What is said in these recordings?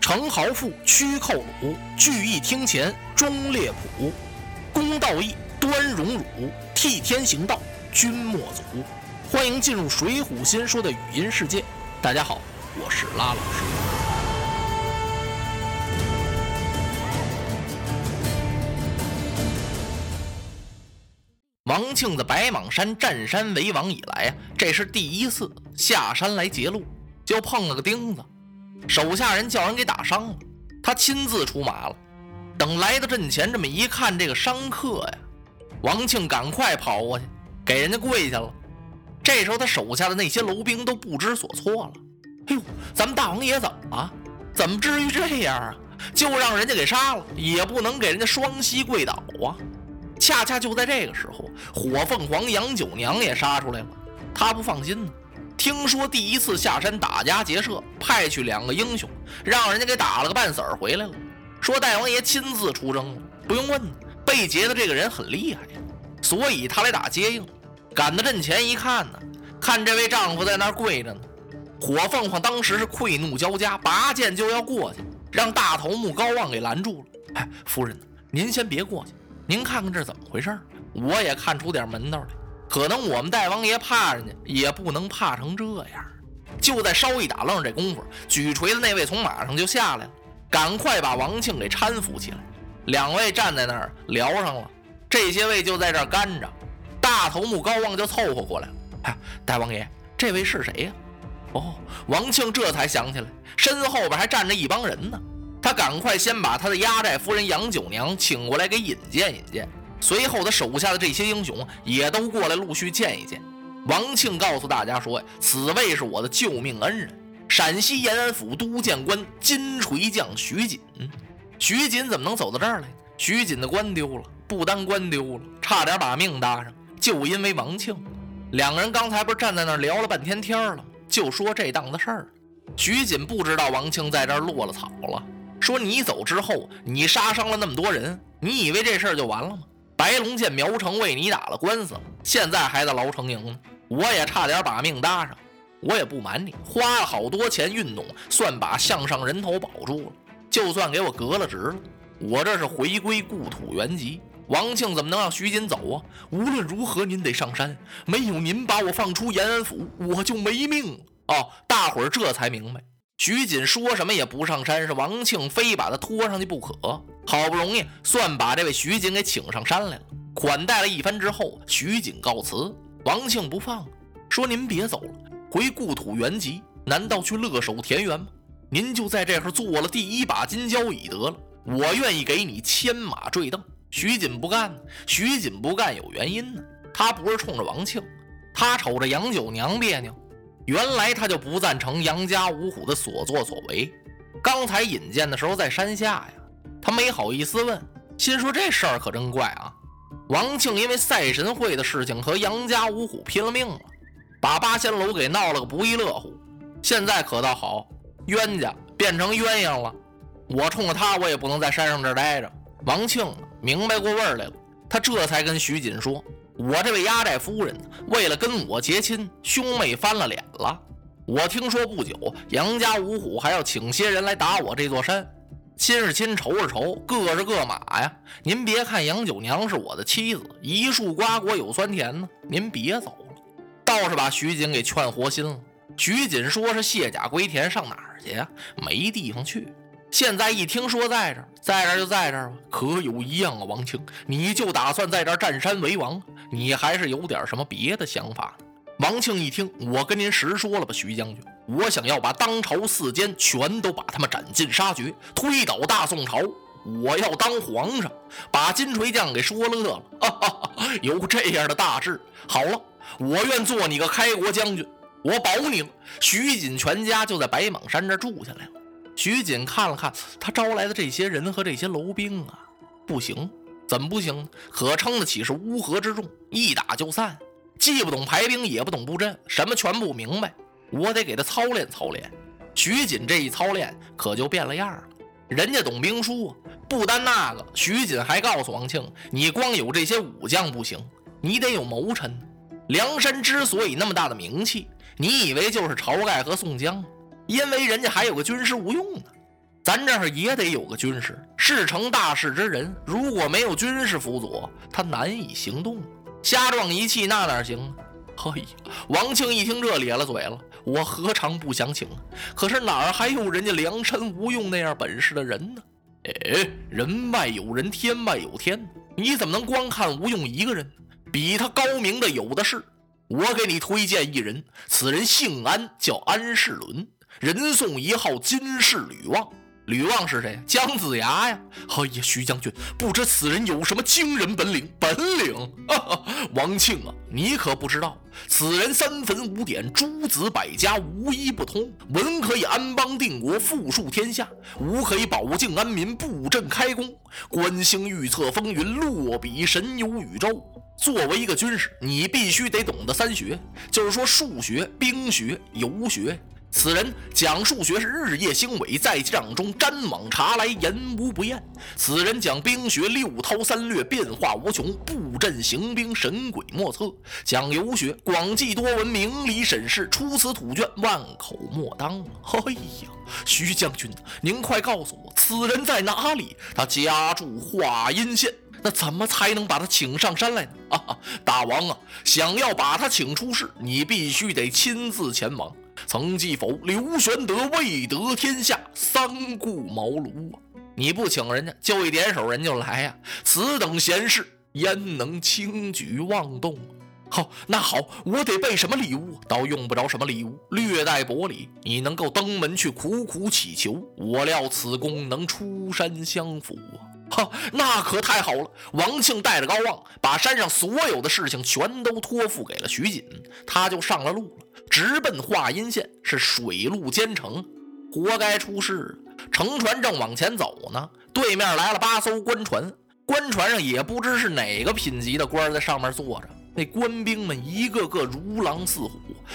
程豪富，屈寇鲁，聚义厅前，忠烈谱，公道义，端荣辱，替天行道，君莫阻。欢迎进入《水浒新说》的语音世界。大家好，我是拉老师。王庆在白蟒山占山为王以来啊，这是第一次下山来劫路，就碰了个钉子。手下人叫人给打伤了，他亲自出马了。等来到阵前，这么一看，这个伤客呀，王庆赶快跑过去，给人家跪下了。这时候他手下的那些楼兵都不知所措了。哎呦，咱们大王爷怎么了？怎么至于这样啊？就让人家给杀了，也不能给人家双膝跪倒啊！恰恰就在这个时候，火凤凰杨九娘也杀出来了，他不放心呢。听说第一次下山打家劫舍，派去两个英雄，让人家给打了个半死儿回来了。说大王爷亲自出征了，不用问，被劫的这个人很厉害呀，所以他来打接应。赶到阵前一看呢，看这位丈夫在那儿跪着呢。火凤凰当时是愧怒交加，拔剑就要过去，让大头目高望给拦住了。哎，夫人，您先别过去，您看看这怎么回事我也看出点门道来。可能我们大王爷怕人家，也不能怕成这样。就在稍一打愣这功夫，举锤的那位从马上就下来了，赶快把王庆给搀扶起来。两位站在那儿聊上了，这些位就在这干着。大头目高望就凑合过来了。哎，大王爷，这位是谁呀？哦，王庆这才想起来，身后边还站着一帮人呢。他赶快先把他的压寨夫人杨九娘请过来，给引荐引荐。随后，他手下的这些英雄也都过来陆续见一见。王庆告诉大家说：“呀，此位是我的救命恩人，陕西延安府都监官金锤将徐锦。徐锦怎么能走到这儿来？徐锦的官丢了，不单官丢了，差点把命搭上，就因为王庆。两个人刚才不是站在那儿聊了半天天了？就说这档子事儿。徐锦不知道王庆在这儿落了草了，说你走之后，你杀伤了那么多人，你以为这事儿就完了吗？”白龙见苗城为你打了官司，现在还在牢城营呢。我也差点把命搭上。我也不瞒你，花了好多钱运动，算把项上人头保住了。就算给我革了职了，我这是回归故土原籍。王庆怎么能让徐锦走啊？无论如何，您得上山。没有您把我放出延安府，我就没命了。哦，大伙儿这才明白。徐锦说什么也不上山，是王庆非把他拖上去不可。好不容易算把这位徐锦给请上山来了，款待了一番之后，徐锦告辞。王庆不放，说：“您别走了，回故土原籍，难道去乐守田园吗？您就在这儿做了第一把金交椅得了，我愿意给你牵马坠镫。”徐锦不干，徐锦不干有原因呢，他不是冲着王庆，他瞅着杨九娘别扭。原来他就不赞成杨家五虎的所作所为。刚才引荐的时候在山下呀，他没好意思问，心说这事儿可真怪啊。王庆因为赛神会的事情和杨家五虎拼了命了，把八仙楼给闹了个不亦乐乎。现在可倒好，冤家变成鸳鸯了。我冲着他，我也不能在山上这待着。王庆明白过味儿来了，他这才跟徐锦说。我这位压寨夫人为了跟我结亲，兄妹翻了脸了。我听说不久杨家五虎还要请些人来打我这座山，亲是亲，仇是仇，各是各马呀。您别看杨九娘是我的妻子，一树瓜果有酸甜呢。您别走了，倒是把徐锦给劝活心了。徐锦说是卸甲归田，上哪儿去呀？没地方去。现在一听说在这儿，在这儿就在这儿吧。可有一样啊，王庆，你就打算在这儿占山为王？你还是有点什么别的想法？王庆一听，我跟您实说了吧，徐将军，我想要把当朝四监全都把他们斩尽杀绝，推倒大宋朝。我要当皇上，把金锤将给说乐了。哈哈，有这样的大志，好了，我愿做你个开国将军，我保你了。徐锦全家就在白蟒山这住下来了。徐锦看了看他招来的这些人和这些楼兵啊，不行，怎么不行？可称得起是乌合之众，一打就散，既不懂排兵，也不懂布阵，什么全不明白。我得给他操练操练。徐锦这一操练，可就变了样了。人家懂兵书，不单那个，徐锦还告诉王庆，你光有这些武将不行，你得有谋臣。梁山之所以那么大的名气，你以为就是晁盖和宋江？因为人家还有个军师吴用呢。咱这儿也得有个军师，事成大事之人，如果没有军师辅佐，他难以行动。瞎撞一气那哪行啊？嘿呀，王庆一听这咧了嘴了，我何尝不想请？可是哪儿还有人家梁山吴用那样本事的人呢？哎，人外有人，天外有天，你怎么能光看吴用一个人？比他高明的有的是。我给你推荐一人，此人姓安，叫安世伦，人送一号金氏吕望。吕望是谁？姜子牙呀！哎呀，徐将军，不知此人有什么惊人本领？本领？王庆啊，你可不知道，此人三坟五点，诸子百家无一不通。文可以安邦定国，富庶天下；武可以保境安民，布阵开弓。观星预测风云，落笔神游宇宙。作为一个军师，你必须得懂得三学，就是说数学、兵学、游学。此人讲数学是日夜兴伟，在帐中瞻往查来，言无不厌。此人讲兵学六韬三略，变化无穷，布阵行兵神鬼莫测。讲游学广记多闻，明理审视，出此土卷，万口莫当。哎呀，徐将军，您快告诉我，此人在哪里？他家住华阴县，那怎么才能把他请上山来呢？啊，大王啊，想要把他请出世，你必须得亲自前往。曾记否？刘玄德未得天下，三顾茅庐啊！你不请人家，就一点手，人就来呀！此等闲事，焉能轻举妄动？好，那好，我得备什么礼物？倒用不着什么礼物，略带薄礼，你能够登门去苦苦乞求，我料此功能出山相辅啊！哈，那可太好了！王庆带着高望，把山上所有的事情全都托付给了徐锦，他就上了路了。直奔华阴县，是水陆兼程，活该出事。乘船正往前走呢，对面来了八艘官船，官船上也不知是哪个品级的官在上面坐着。那官兵们一个个如狼似虎，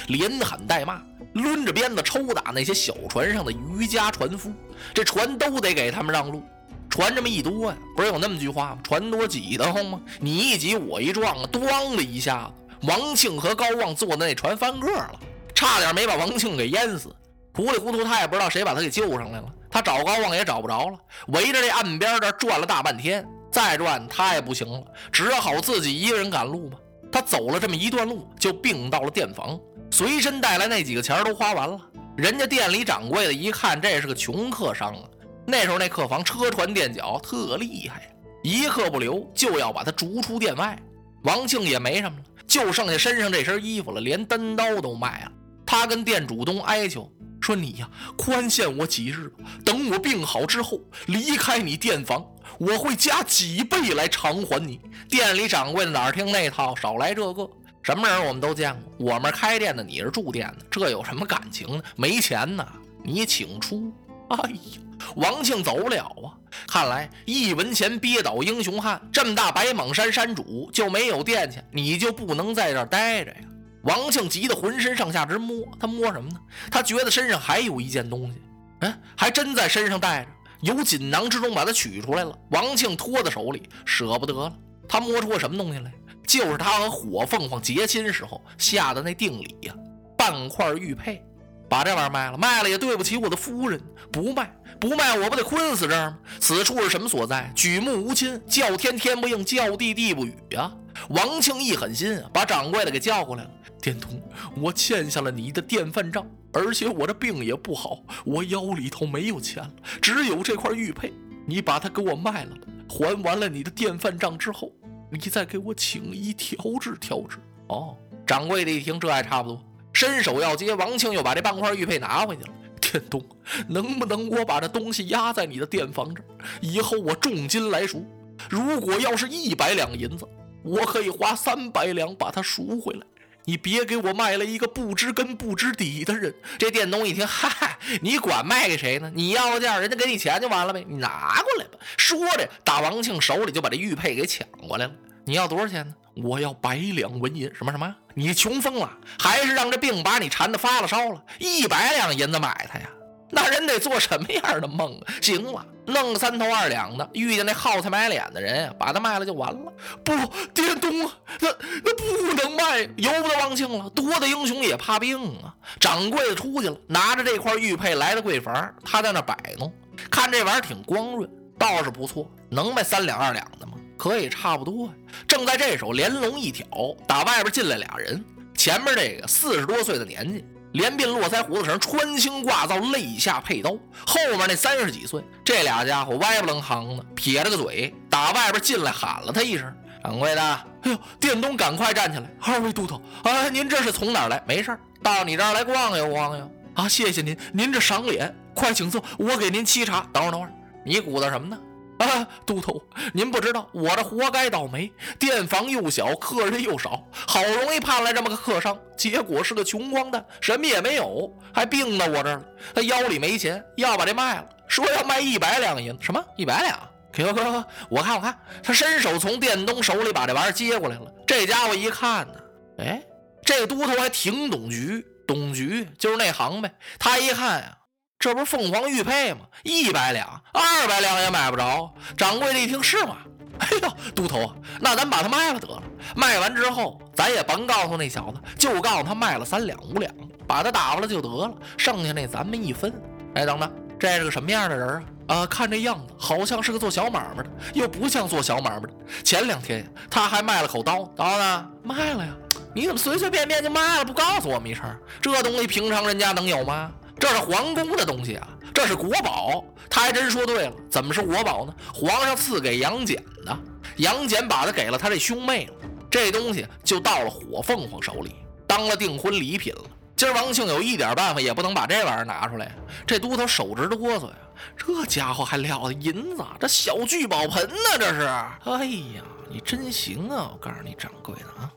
连喊带骂，抡着鞭子抽打那些小船上的渔家船夫。这船都得给他们让路。船这么一多呀，不是有那么句话吗？船多挤得慌吗？你一挤我一撞，咣的一下子，王庆和高旺坐的那船翻个了。差点没把王庆给淹死，糊里糊涂他也不知道谁把他给救上来了。他找高旺也找不着了，围着这岸边这转了大半天，再转他也不行了，只好自己一个人赶路吧。他走了这么一段路，就病到了店房，随身带来那几个钱都花完了。人家店里掌柜的一看，这是个穷客商啊。那时候那客房车船垫脚特厉害，一刻不留就要把他逐出店外。王庆也没什么了，就剩下身上这身衣服了，连单刀都卖了。他跟店主东哀求说：“你呀，宽限我几日。等我病好之后，离开你店房，我会加几倍来偿还你。”店里掌柜的哪听那套，少来这个。什么人我们都见过，我们开店的，你是住店的，这有什么感情呢？没钱呢，你请出。哎呀，王庆走不了啊！看来一文钱憋倒英雄汉，这么大白蟒山山主就没有店去，你就不能在这待着呀？王庆急得浑身上下直摸，他摸什么呢？他觉得身上还有一件东西，哎，还真在身上带着，由锦囊之中把它取出来了。王庆托在手里，舍不得了。他摸出个什么东西来？就是他和火凤凰结亲时候下的那定礼呀，半块玉佩。把这玩意儿卖了，卖了也对不起我的夫人。不卖，不卖，我不得困死这儿吗？此处是什么所在？举目无亲，叫天天不应，叫地地不语呀！王庆一狠心，把掌柜的给叫过来了。店东，我欠下了你的电饭账，而且我这病也不好，我腰里头没有钱了，只有这块玉佩，你把它给我卖了。还完了你的电饭账之后，你再给我请医调治调治。哦，掌柜的一听，这还差不多，伸手要接，王庆又把这半块玉佩拿回去了。店东，能不能我把这东西压在你的店房这儿，以后我重金来赎？如果要是一百两银子，我可以花三百两把它赎回来。你别给我卖了一个不知根不知底的人。这店东一听，嗨，你管卖给谁呢？你要价，人家给你钱就完了呗。你拿过来吧。说着，打王庆手里就把这玉佩给抢过来了。你要多少钱呢？我要百两纹银。什么什么？你穷疯了？还是让这病把你缠的发了烧了？一百两银子买他呀？那人得做什么样的梦啊？行了，弄个三头二两的，遇见那耗财买脸的人，把它卖了就完了。不，店东啊，那那不能卖，由不得王庆了。多大英雄也怕病啊！掌柜的出去了，拿着这块玉佩来到柜房，他在那摆弄，看这玩意儿挺光润，倒是不错，能卖三两二两的吗？可以差不多呀。正在这时候，连笼一挑，打外边进来俩人，前面这个四十多岁的年纪。连鬓络腮胡子上穿青挂皂，肋下佩刀。后面那三十几岁，这俩家伙歪不楞行的，撇着个嘴，打外边进来喊了他一声：“掌柜的！”哎呦，店东赶快站起来：“二位都头，啊，您这是从哪来？没事到你这儿来逛悠逛悠。啊，谢谢您，您这赏脸，快请坐，我给您沏茶。等会儿，等会儿，你鼓捣什么呢？”啊，都头，您不知道，我这活该倒霉。店房又小，客人又少，好容易盼来这么个客商，结果是个穷光蛋，什么也没有，还病到我这儿了。他腰里没钱，要把这卖了，说要卖一百两银。什么？一百两？给我，给，我看我看。他伸手从店东手里把这玩意儿接过来了。这家伙一看呢，哎，这都头还挺懂局，懂局就是那行呗。他一看呀。这不是凤凰玉佩吗？一百两、二百两也买不着。掌柜的一听是吗？哎呦，都头，那咱把它卖了得了。卖完之后，咱也甭告诉那小子，就告诉他卖了三两五两，把他打发了就得了。剩下那咱们一分。哎，等等，这是个什么样的人啊？啊，看这样子好像是个做小买卖的，又不像做小买卖的。前两天他还卖了口刀，刀呢？卖了呀。你怎么随随便便就卖了？不告诉我们一声？这东西平常人家能有吗？这是皇宫的东西啊，这是国宝。他还真说对了，怎么是国宝呢？皇上赐给杨戬的，杨戬把他给了他这兄妹了，这东西就到了火凤凰手里，当了订婚礼品了。今儿王庆有一点办法也不能把这玩意儿拿出来，这都头手直哆嗦呀。这家伙还撂的银子，这小聚宝盆呢，这是。哎呀，你真行啊！我告诉你，掌柜的啊，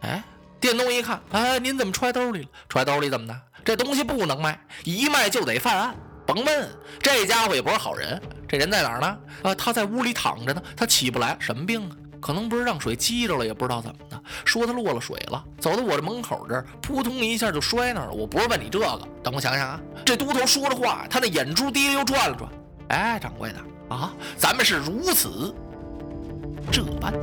哎。店东一看，哎，您怎么揣兜里了？揣兜里怎么的？这东西不能卖，一卖就得犯案。甭问，这家伙也不是好人。这人在哪儿呢？啊，他在屋里躺着呢，他起不来。什么病啊？可能不是让水激着了，也不知道怎么的。说他落了水了，走到我这门口这儿，扑通一下就摔那儿了。我不是问你这个，等我想想啊。这都头说着话，他那眼珠滴溜转了转。哎，掌柜的啊，咱们是如此这般。